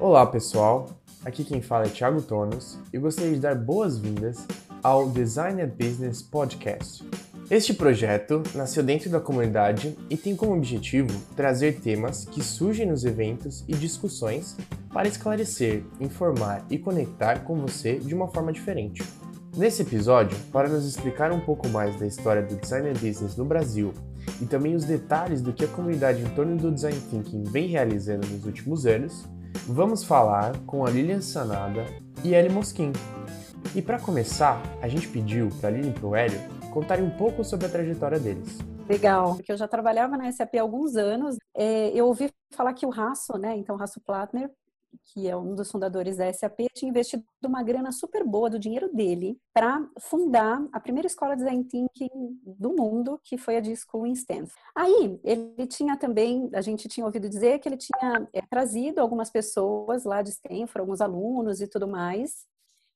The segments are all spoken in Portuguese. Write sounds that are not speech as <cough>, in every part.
Olá pessoal, aqui quem fala é Thiago Tonos e gostaria de dar boas-vindas ao Design and Business Podcast. Este projeto nasceu dentro da comunidade e tem como objetivo trazer temas que surgem nos eventos e discussões para esclarecer, informar e conectar com você de uma forma diferente. Nesse episódio, para nos explicar um pouco mais da história do design and business no Brasil e também os detalhes do que a comunidade em torno do design thinking vem realizando nos últimos anos, vamos falar com a Lilian Sanada e Ellie Mosquin. E para começar, a gente pediu para Lilian e para o Hélio contarem um pouco sobre a trajetória deles. Legal, porque eu já trabalhava na SAP há alguns anos. É, eu ouvi falar que o Rasso, né, então Rasso Platner, que é um dos fundadores da SAP, tinha investido uma grana super boa do dinheiro dele para fundar a primeira escola de design thinking do mundo, que foi a de School in Stanford. Aí, ele tinha também, a gente tinha ouvido dizer que ele tinha é, trazido algumas pessoas lá de Stanford, alguns alunos e tudo mais,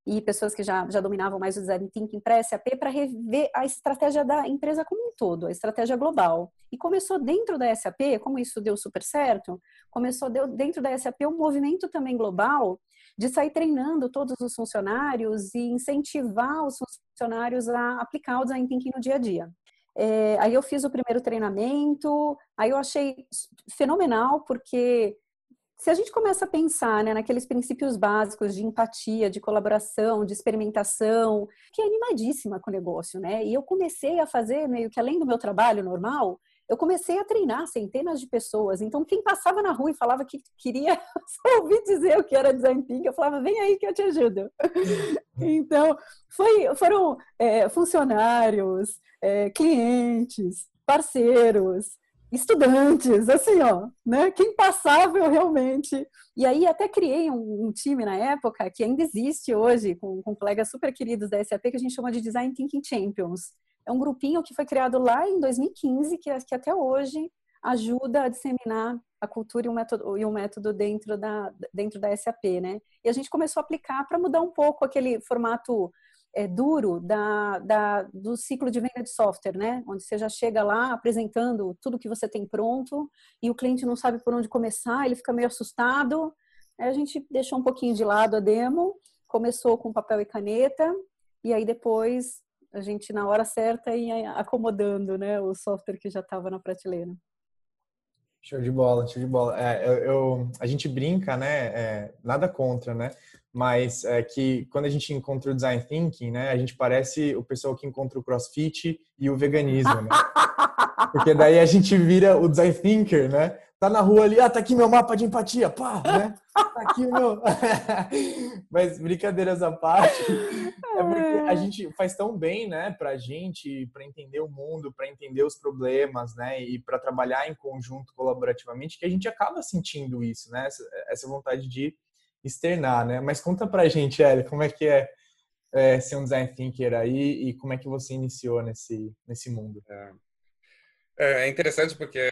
e pessoas que já, já dominavam mais o design thinking para SAP para rever a estratégia da empresa como um todo, a estratégia global. E começou dentro da SAP, como isso deu super certo, começou dentro da SAP um movimento também global de sair treinando todos os funcionários e incentivar os funcionários a aplicar o design thinking no dia a dia. É, aí eu fiz o primeiro treinamento, aí eu achei fenomenal, porque se a gente começa a pensar né, naqueles princípios básicos de empatia, de colaboração, de experimentação, que é animadíssima com o negócio, né? E eu comecei a fazer meio que além do meu trabalho normal, eu comecei a treinar centenas de pessoas. Então, quem passava na rua e falava que queria <laughs> só ouvir dizer o que era design thinking, eu falava, vem aí que eu te ajudo. <laughs> então, foi, foram é, funcionários, é, clientes, parceiros, estudantes, assim, ó, né? Quem passava eu realmente. E aí até criei um, um time na época que ainda existe hoje, com, com, colegas super queridos da SAP, que a gente chama de Design Thinking Champions. É um grupinho que foi criado lá em 2015, que, que até hoje ajuda a disseminar a cultura e o método, e o método dentro, da, dentro da SAP, né? E a gente começou a aplicar para mudar um pouco aquele formato é, duro da, da, do ciclo de venda de software, né? Onde você já chega lá apresentando tudo que você tem pronto e o cliente não sabe por onde começar, ele fica meio assustado. Aí a gente deixou um pouquinho de lado a demo, começou com papel e caneta e aí depois a gente na hora certa ia acomodando, né, o software que já estava na prateleira. Show de bola, show de bola. É, eu, eu, a gente brinca, né? É, nada contra, né? mas é que quando a gente encontra o design thinking, né, a gente parece o pessoal que encontra o crossfit e o veganismo, né? <laughs> Porque daí a gente vira o design thinker, né? Tá na rua ali, ah, tá aqui meu mapa de empatia, pá, né? Tá aqui meu. <laughs> mas brincadeiras à parte, é porque a gente faz tão bem, né, pra gente, para entender o mundo, para entender os problemas, né, e para trabalhar em conjunto colaborativamente, que a gente acaba sentindo isso, né? Essa, essa vontade de externar, né? Mas conta pra gente, Eli, como é que é, é, ser um design thinker aí e como é que você iniciou nesse, nesse mundo? É, é, é interessante porque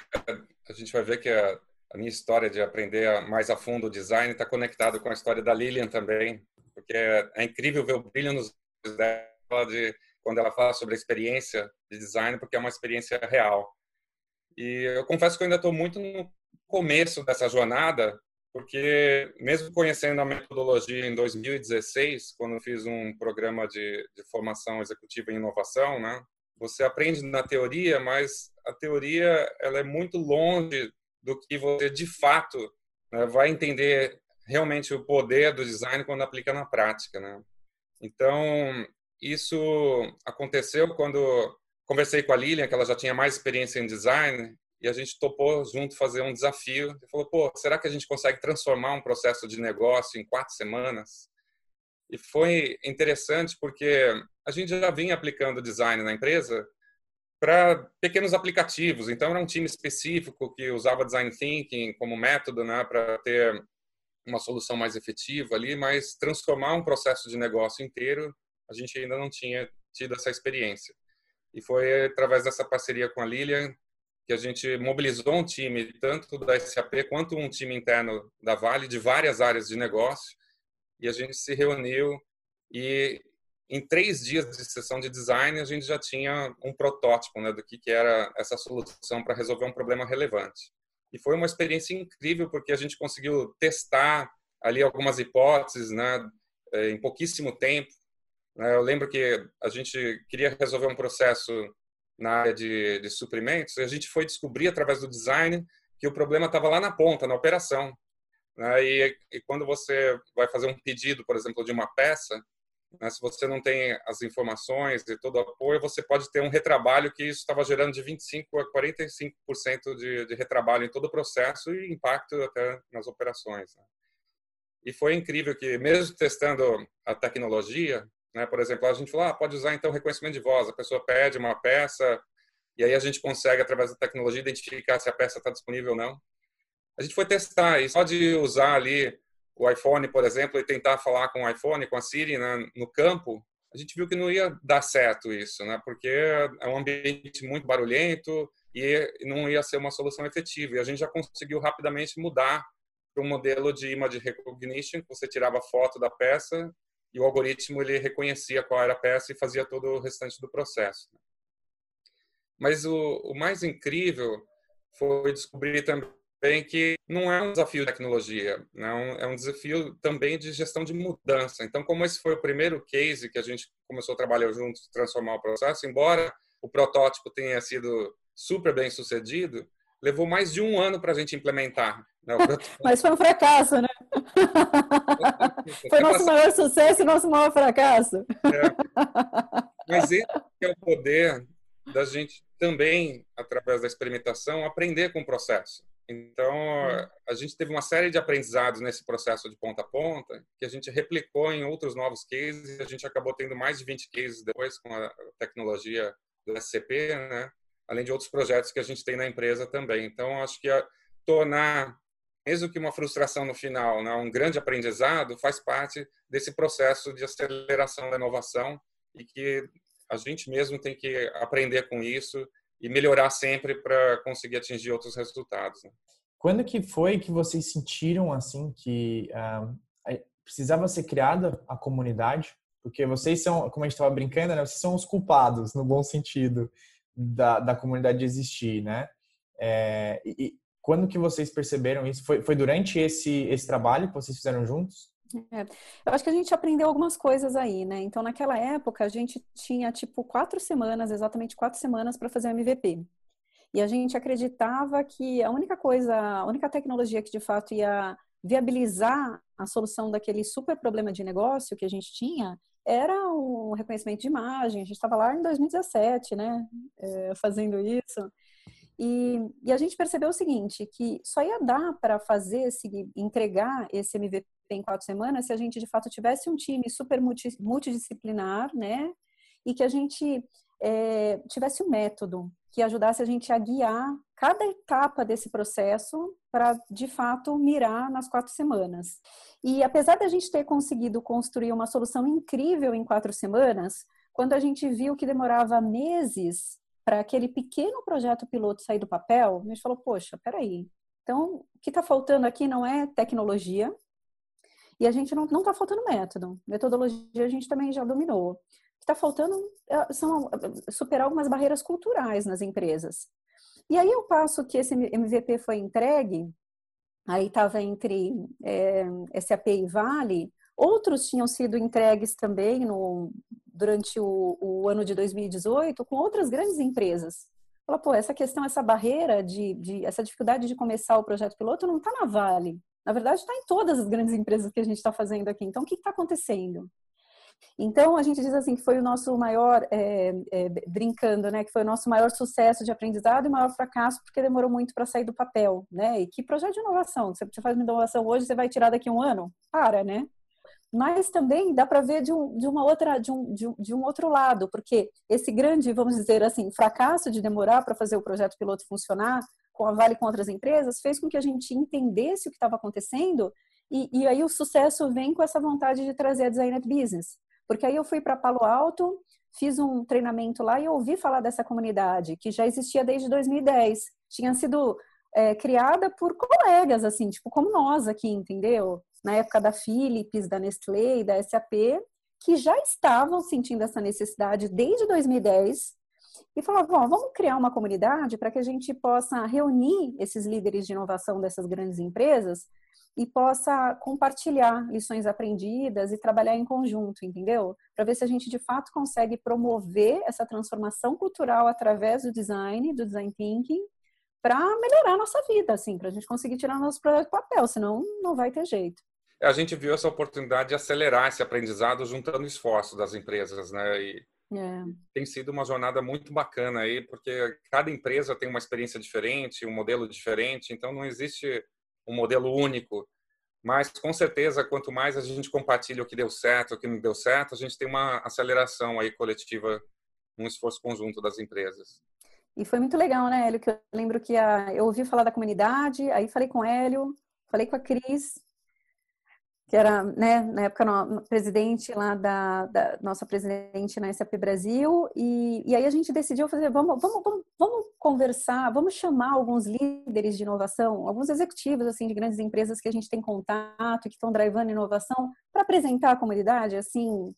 a gente vai ver que a, a minha história de aprender mais a fundo o design está conectado com a história da Lilian também, porque é, é incrível ver o brilho nos olhos dela de quando ela fala sobre a experiência de design, porque é uma experiência real. E eu confesso que eu ainda estou muito no começo dessa jornada, porque mesmo conhecendo a metodologia em 2016, quando fiz um programa de, de formação executiva em inovação, né, você aprende na teoria, mas a teoria ela é muito longe do que você de fato né, vai entender realmente o poder do design quando aplica na prática, né? Então isso aconteceu quando conversei com a Lilian, que ela já tinha mais experiência em design, e a gente topou junto fazer um desafio. Ele falou, pô, será que a gente consegue transformar um processo de negócio em quatro semanas? E foi interessante porque a gente já vinha aplicando design na empresa para pequenos aplicativos. Então, era um time específico que usava design thinking como método né, para ter uma solução mais efetiva ali, mas transformar um processo de negócio inteiro, a gente ainda não tinha tido essa experiência. E foi através dessa parceria com a Lilian que a gente mobilizou um time, tanto da SAP quanto um time interno da Vale, de várias áreas de negócio, e a gente se reuniu e em três dias de sessão de design a gente já tinha um protótipo né, do que, que era essa solução para resolver um problema relevante. E foi uma experiência incrível porque a gente conseguiu testar ali algumas hipóteses, né, é, em pouquíssimo tempo. Né. Eu lembro que a gente queria resolver um processo na área de, de suprimentos e a gente foi descobrir através do design que o problema estava lá na ponta, na operação. Né? E, e, quando você vai fazer um pedido, por exemplo, de uma peça, né, se você não tem as informações e todo o apoio, você pode ter um retrabalho que isso estava gerando de 25% a 45% de, de retrabalho em todo o processo e impacto até nas operações. Né? E foi incrível que, mesmo testando a tecnologia, né, por exemplo, a gente falou, ah, pode usar então reconhecimento de voz, a pessoa pede uma peça e aí a gente consegue, através da tecnologia, identificar se a peça está disponível ou não. A gente foi testar e só de usar ali o iPhone, por exemplo, e tentar falar com o iPhone, com a Siri né, no campo, a gente viu que não ia dar certo isso, né? Porque é um ambiente muito barulhento e não ia ser uma solução efetiva. E a gente já conseguiu rapidamente mudar para um modelo de image recognition, que você tirava foto da peça e o algoritmo ele reconhecia qual era a peça e fazia todo o restante do processo. Mas o, o mais incrível foi descobrir também bem que não é um desafio de tecnologia, não é um desafio também de gestão de mudança. Então, como esse foi o primeiro case que a gente começou a trabalhar juntos, transformar o processo, embora o protótipo tenha sido super bem sucedido, levou mais de um ano para a gente implementar. Né? <laughs> Mas foi um fracasso, né? <laughs> foi nosso maior sucesso e nosso maior fracasso. É. Mas esse é o poder da gente também, através da experimentação, aprender com o processo. Então, hum. a gente teve uma série de aprendizados nesse processo de ponta a ponta, que a gente replicou em outros novos cases, e a gente acabou tendo mais de 20 cases depois com a tecnologia do SCP, né? além de outros projetos que a gente tem na empresa também. Então, acho que tornar, mesmo que uma frustração no final, né? um grande aprendizado, faz parte desse processo de aceleração da inovação e que a gente mesmo tem que aprender com isso e melhorar sempre para conseguir atingir outros resultados. Né? Quando que foi que vocês sentiram assim que uh, precisava ser criada a comunidade? Porque vocês são, como a gente estava brincando, né? Vocês são os culpados, no bom sentido, da, da comunidade existir, né? É, e, quando que vocês perceberam isso? Foi, foi durante esse, esse trabalho que vocês fizeram juntos? É, eu acho que a gente aprendeu algumas coisas aí, né? Então, naquela época, a gente tinha, tipo, quatro semanas, exatamente quatro semanas para fazer o MVP. E a gente acreditava que a única coisa, a única tecnologia que de fato ia viabilizar a solução daquele super problema de negócio que a gente tinha era o reconhecimento de imagem. A gente estava lá em 2017, né? É, fazendo isso. E, e, a gente percebeu o seguinte, que só ia dar para fazer, esse, entregar esse MVP em quatro semanas se a gente de fato tivesse um time super multidisciplinar, né? E que a gente é, tivesse um método que ajudasse a gente a guiar cada etapa desse processo para de fato mirar nas quatro semanas. E apesar da gente ter conseguido construir uma solução incrível em quatro semanas, quando a gente viu que demorava meses para aquele pequeno projeto piloto sair do papel, a gente falou: poxa, peraí. Então, o que está faltando aqui não é tecnologia, e a gente não está faltando método. Metodologia a gente também já dominou. O que está faltando é, são é, superar algumas barreiras culturais nas empresas. E aí, ao passo que esse MVP foi entregue, aí estava entre é, SAP e Vale, outros tinham sido entregues também no, durante o, o ano de 2018 com outras grandes empresas. Fala, pô, essa questão, essa barreira de, de essa dificuldade de começar o projeto piloto não está na Vale, na verdade, está em todas as grandes empresas que a gente está fazendo aqui. Então, o que está acontecendo? Então, a gente diz assim que foi o nosso maior, é, é, brincando, né, que foi o nosso maior sucesso de aprendizado e maior fracasso, porque demorou muito para sair do papel, né? E que projeto de inovação? Você faz uma inovação hoje, você vai tirar daqui a um ano? Para, né? Mas também dá para ver de um, de uma outra, de um, de um, de um outro lado, porque esse grande, vamos dizer assim, fracasso de demorar para fazer o projeto piloto funcionar com a Vale com outras empresas, fez com que a gente entendesse o que estava acontecendo e, e, aí o sucesso vem com essa vontade de trazer a Designet Business. Porque aí eu fui para Palo Alto, fiz um treinamento lá e ouvi falar dessa comunidade, que já existia desde 2010. Tinha sido é, criada por colegas, assim, tipo como nós aqui, entendeu? Na época da Philips, da Nestlé e da SAP, que já estavam sentindo essa necessidade desde 2010 e falava, bom, vamos criar uma comunidade para que a gente possa reunir esses líderes de inovação dessas grandes empresas e possa compartilhar lições aprendidas e trabalhar em conjunto, entendeu? Para ver se a gente de fato consegue promover essa transformação cultural através do design, do design thinking, para melhorar a nossa vida, assim, para a gente conseguir tirar nosso projeto do papel, senão não vai ter jeito. A gente viu essa oportunidade de acelerar esse aprendizado juntando esforço das empresas, né? E é. tem sido uma jornada muito bacana aí, porque cada empresa tem uma experiência diferente, um modelo diferente, então não existe um modelo único. Mas, com certeza, quanto mais a gente compartilha o que deu certo, o que não deu certo, a gente tem uma aceleração aí coletiva, um esforço conjunto das empresas. E foi muito legal, né, Hélio? Que eu lembro que a, eu ouvi falar da comunidade, aí falei com o Hélio, falei com a Cris, que era, né, na época, no, presidente lá da, da, nossa presidente na SAP Brasil, e, e aí a gente decidiu fazer, vamos, vamos, vamos, vamos conversar, vamos chamar alguns líderes de inovação, alguns executivos, assim, de grandes empresas que a gente tem contato, que estão drivando inovação, para apresentar à comunidade, assim,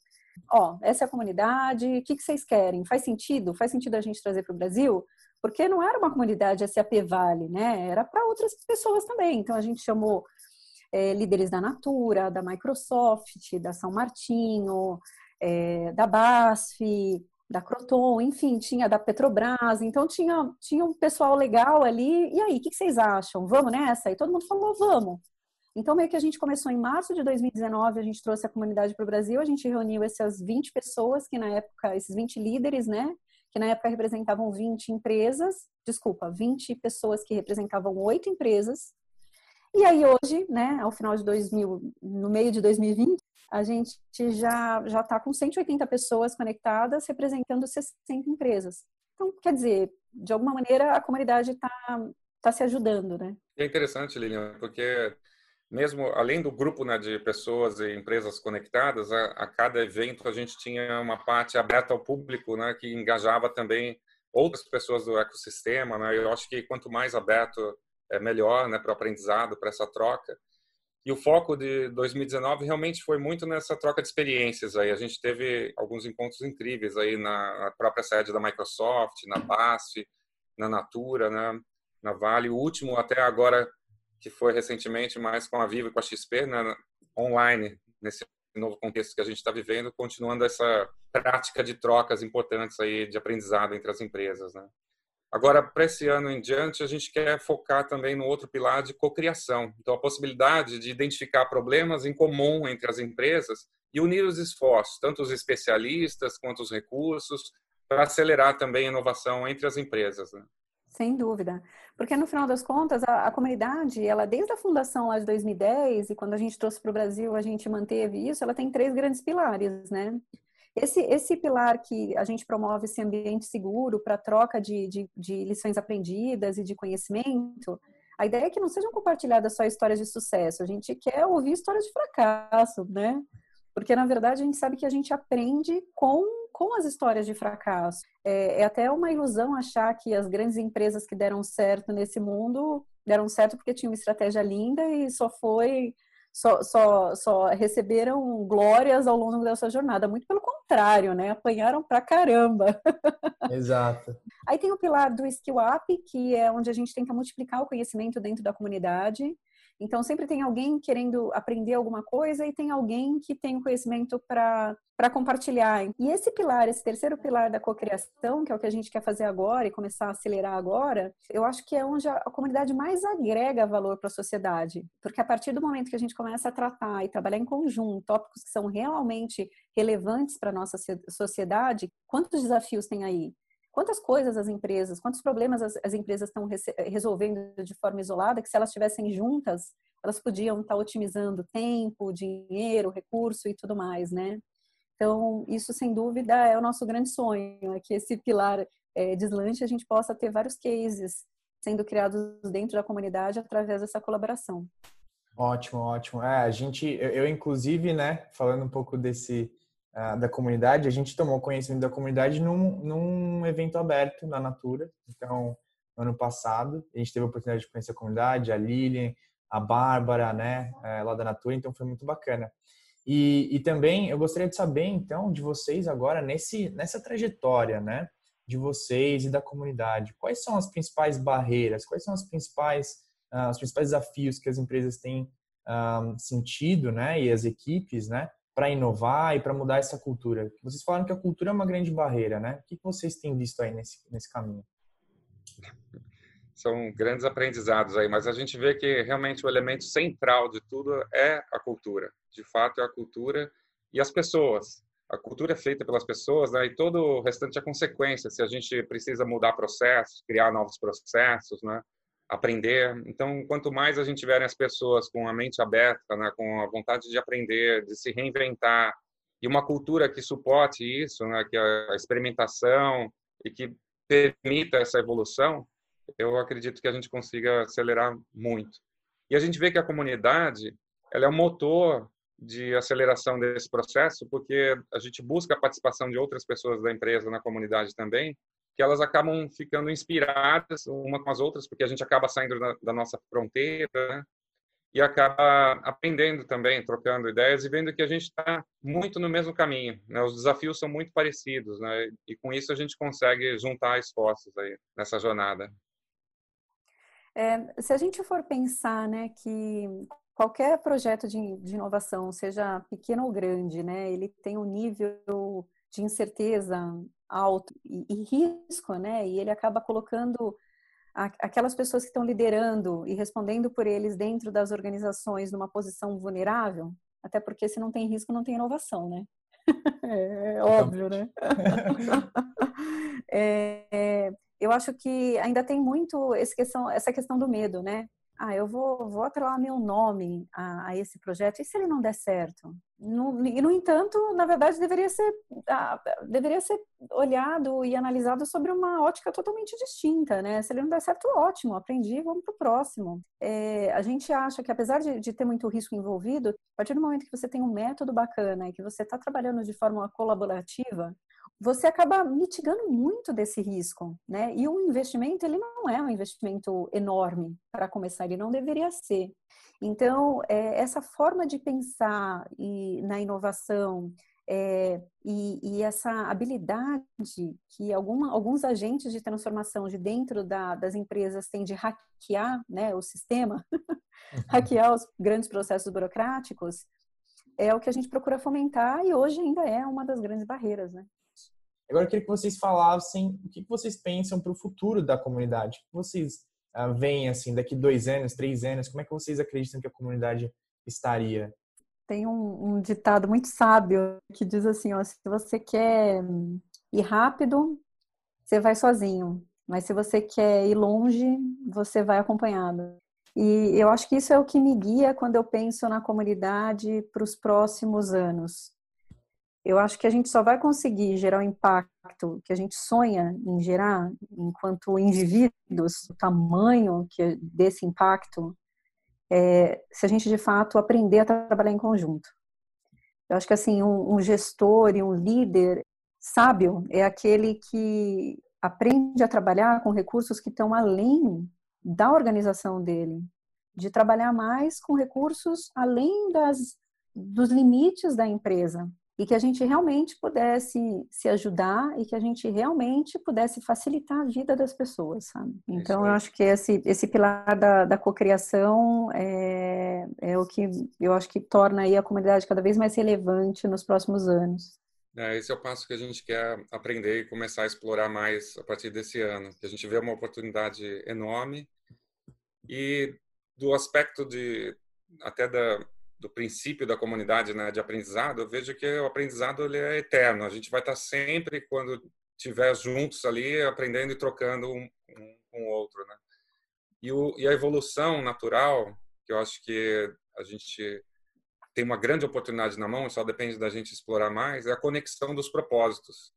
ó, essa é a comunidade, o que, que vocês querem? Faz sentido? Faz sentido a gente trazer para o Brasil? Porque não era uma comunidade SAP Vale, né? Era para outras pessoas também. Então a gente chamou é, líderes da Natura, da Microsoft, da São Martinho, é, da BASF, da Croton, enfim, tinha da Petrobras, então tinha, tinha um pessoal legal ali. E aí, o que, que vocês acham? Vamos nessa? E todo mundo falou, vamos. Então, meio que a gente começou em março de 2019, a gente trouxe a comunidade para o Brasil, a gente reuniu essas 20 pessoas, que na época, esses 20 líderes, né? Que na época representavam 20 empresas, desculpa, 20 pessoas que representavam oito empresas, e aí hoje, né, ao final de 2000, no meio de 2020, a gente já já está com 180 pessoas conectadas, representando 60 empresas. Então, quer dizer, de alguma maneira a comunidade está tá se ajudando, né? É interessante, Lilian, porque mesmo além do grupo né, de pessoas e empresas conectadas, a, a, cada evento a gente tinha uma parte aberta ao público, né, que engajava também outras pessoas do ecossistema. Né? Eu acho que quanto mais aberto é melhor né, para o aprendizado, para essa troca. E o foco de 2019 realmente foi muito nessa troca de experiências aí. A gente teve alguns encontros incríveis aí na própria sede da Microsoft, na BASF, na Natura, né, na Vale. O último até agora que foi recentemente mais com a Vivo e com a XP, né, online, nesse novo contexto que a gente está vivendo, continuando essa prática de trocas importantes aí de aprendizado entre as empresas, né? Agora, para esse ano em diante, a gente quer focar também no outro pilar de cocriação. Então, a possibilidade de identificar problemas em comum entre as empresas e unir os esforços, tanto os especialistas quanto os recursos, para acelerar também a inovação entre as empresas. Né? Sem dúvida. Porque, no final das contas, a, a, comunidade, ela desde a fundação lá de 2010, e quando a gente trouxe para o Brasil, a gente manteve isso, ela tem três grandes pilares, né? Esse, esse pilar que a gente promove esse ambiente seguro para troca de, de, de, lições aprendidas e de conhecimento, a ideia é que não sejam compartilhadas só histórias de sucesso, a gente quer ouvir histórias de fracasso, né? Porque, na verdade, a gente sabe que a gente aprende com, com as histórias de fracasso. É, é até uma ilusão achar que as grandes empresas que deram certo nesse mundo deram certo porque tinham uma estratégia linda e só foi só, só, só receberam glórias ao longo dessa jornada. Muito pelo contrário, né? Apanharam pra caramba. <laughs> Exato. Aí tem o pilar do Skill Up, que é onde a gente tenta multiplicar o conhecimento dentro da comunidade. Então, sempre tem alguém querendo aprender alguma coisa e tem alguém que tem o conhecimento para compartilhar. E esse pilar, esse terceiro pilar da cocriação, que é o que a gente quer fazer agora e começar a acelerar agora, eu acho que é onde a, a comunidade mais agrega valor para a sociedade. Porque a partir do momento que a gente começa a tratar e trabalhar em conjunto tópicos que são realmente relevantes para a nossa sociedade, quantos desafios tem aí? Quantas coisas as empresas, quantos problemas as, as empresas estão resolvendo de forma isolada, que se elas estivessem juntas, elas podiam estar otimizando tempo, dinheiro, recurso e tudo mais, né? Então, isso sem dúvida é o nosso grande sonho, é que esse pilar é, deslanche a gente possa ter vários cases sendo criados dentro da comunidade através dessa colaboração. Ótimo, ótimo. É, a gente, eu, eu inclusive, né, falando um pouco desse da comunidade, a gente tomou conhecimento da comunidade num, num evento aberto na Natura. Então, ano passado, a gente teve a oportunidade de conhecer a comunidade, a Lilian, a Bárbara, né, é, lá da Natura, então foi muito bacana. E, e também eu gostaria de saber, então, de vocês agora, nesse, nessa trajetória, né, de vocês e da comunidade, quais são as principais barreiras, quais são as principais, uh, os principais desafios que as empresas têm um, sentido, né, e as equipes, né, para inovar e para mudar essa cultura? Vocês falaram que a cultura é uma grande barreira, né? O que vocês têm visto aí nesse, nesse caminho? São grandes aprendizados aí, mas a gente vê que realmente o elemento central de tudo é a cultura. De fato, é a cultura e as pessoas. A cultura é feita pelas pessoas, né? E todo o restante é consequência. Se a gente precisa mudar processos, criar novos processos, né? Aprender. Então, quanto mais a gente tiver as pessoas com a mente aberta, né, com a vontade de aprender, de se reinventar, e uma cultura que suporte isso, né, que é a experimentação e que permita essa evolução, eu acredito que a gente consiga acelerar muito. E a gente vê que a comunidade ela é o motor de aceleração desse processo, porque a gente busca a participação de outras pessoas da empresa na comunidade também, que elas acabam ficando inspiradas uma com as outras, porque a gente acaba saindo da, da nossa fronteira, né? e acaba aprendendo também, trocando ideias e vendo que a gente está muito no mesmo caminho. Né? Os desafios são muito parecidos, né? e com isso a gente consegue juntar esforços aí nessa jornada. É, se a gente for pensar, né, que qualquer projeto de, de inovação, seja pequeno ou grande, né, ele tem um nível de incerteza alto e, e risco, né? E ele acaba colocando a, aquelas pessoas que estão liderando e respondendo por eles dentro das organizações numa posição vulnerável, até porque se não tem risco não tem inovação, né? <laughs> é, é óbvio, né? <laughs> é, é, eu acho que ainda tem muito questão, essa questão do medo, né? ah, eu vou, vou atrelar meu nome a, a, esse projeto, e se ele não der certo? No, e, no entanto, na verdade, deveria ser, ah, deveria ser olhado e analisado sobre uma ótica totalmente distinta, né? Se ele não der certo, ótimo, aprendi, vamos para o próximo. É, a gente acha que, apesar de, de ter muito risco envolvido, a partir do momento que você tem um método bacana e que você está trabalhando de forma colaborativa, você acaba mitigando muito desse risco, né? E o investimento, ele não é um investimento enorme para começar, ele não deveria ser. Então, é, essa forma de pensar e, na inovação é, e, e, essa habilidade que alguma, alguns agentes de transformação de dentro da, das empresas têm de hackear né, o sistema, <laughs> uhum. hackear os grandes processos burocráticos, é o que a gente procura fomentar e hoje ainda é uma das grandes barreiras, né? Agora eu queria que vocês falassem o que vocês pensam para o futuro da comunidade. O que vocês uh, veem assim daqui dois anos, três anos? Como é que vocês acreditam que a comunidade estaria? Tem um, um ditado muito sábio que diz assim: ó, se você quer ir rápido, você vai sozinho. Mas se você quer ir longe, você vai acompanhado. E eu acho que isso é o que me guia quando eu penso na comunidade para os próximos anos eu acho que a gente só vai conseguir gerar o impacto que a gente sonha em gerar enquanto indivíduos, o tamanho que desse impacto, é, se a gente de fato aprender a trabalhar em conjunto. Eu acho que assim um, um gestor e um líder sábio é aquele que aprende a trabalhar com recursos que estão além da organização dele, de trabalhar mais com recursos além das, dos limites da empresa, e que a gente realmente pudesse se ajudar e que a gente realmente pudesse facilitar a vida das pessoas, sabe? Então, eu acho que esse, esse pilar da, da cocriação é, é o que eu acho que torna aí a comunidade cada vez mais relevante nos próximos anos. É, esse é o passo que a gente quer aprender e começar a explorar mais a partir desse ano, que a gente vê uma oportunidade enorme e do aspecto de até da do princípio da comunidade né, de aprendizado, eu vejo que o aprendizado ele é eterno. A gente vai estar sempre, quando estiver juntos ali, aprendendo e trocando um, um com o outro. Né? E, o, e a evolução natural, que eu acho que a gente tem uma grande oportunidade na mão, só depende da gente explorar mais, é a conexão dos propósitos.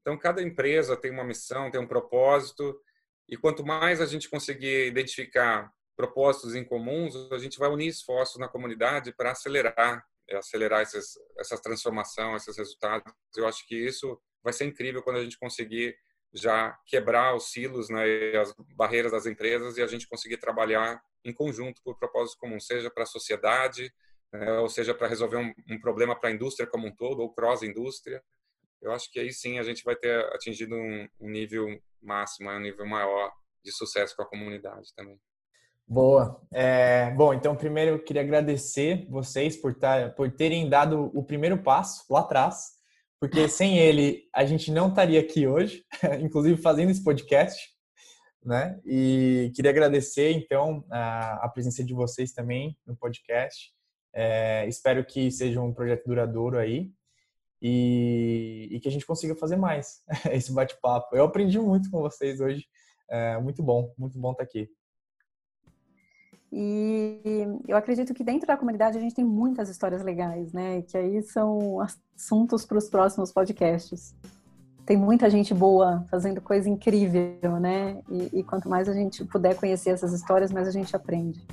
Então, cada empresa tem uma missão, tem um propósito, e quanto mais a gente conseguir identificar propósitos em comuns, a gente vai unir esforços na comunidade para acelerar, é, acelerar esses, essa transformação, esses resultados. Eu acho que isso vai ser incrível quando a gente conseguir já quebrar os silos, né, as barreiras das empresas e a gente conseguir trabalhar em conjunto por propósitos comuns, seja para a sociedade, né, ou seja para resolver um, um problema para a indústria como um todo, ou cross-indústria. Eu acho que aí sim a gente vai ter atingido um, um nível máximo, um nível maior de sucesso com a comunidade também. Boa. É, bom, então primeiro eu queria agradecer vocês por, tar, por terem dado o primeiro passo lá atrás, porque sem ele a gente não estaria aqui hoje, <laughs> inclusive fazendo esse podcast, né? E queria agradecer então a, a presença de vocês também no podcast. É, espero que seja um projeto duradouro aí e, e que a gente consiga fazer mais <laughs> esse bate-papo. Eu aprendi muito com vocês hoje, é, muito bom, muito bom estar aqui. E eu acredito que dentro da comunidade a gente tem muitas histórias legais, né? Que aí são assuntos para os próximos podcasts. Tem muita gente boa fazendo coisa incrível, né? E, e, quanto mais a gente puder conhecer essas histórias, mais a gente aprende.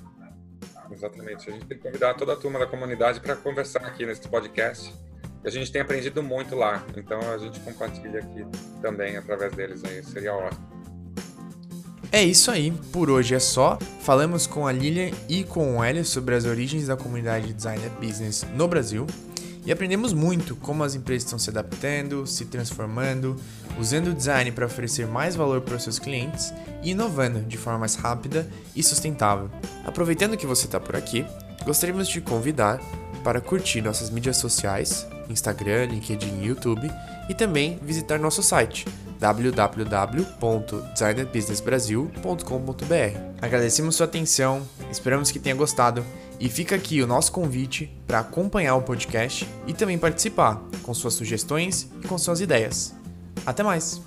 Exatamente. A gente tem que convidar toda a turma da comunidade para conversar aqui nesse podcast. A gente tem aprendido muito lá, então a gente compartilha aqui também através deles aí. Seria ótimo. É isso aí, por hoje é só. Falamos com a Lilian e com o Hélio sobre as origens da comunidade de designer business no Brasil e aprendemos muito como as empresas estão se adaptando, se transformando, usando o design para oferecer mais valor para os seus clientes e inovando de forma mais rápida e sustentável. Aproveitando que você está por aqui, gostaríamos de te convidar para curtir nossas mídias sociais, Instagram, LinkedIn e YouTube, e também visitar nosso site www.designerbusinessbrasil.com.br. Agradecemos sua atenção, esperamos que tenha gostado e fica aqui o nosso convite para acompanhar o podcast e também participar com suas sugestões e com suas ideias. Até mais!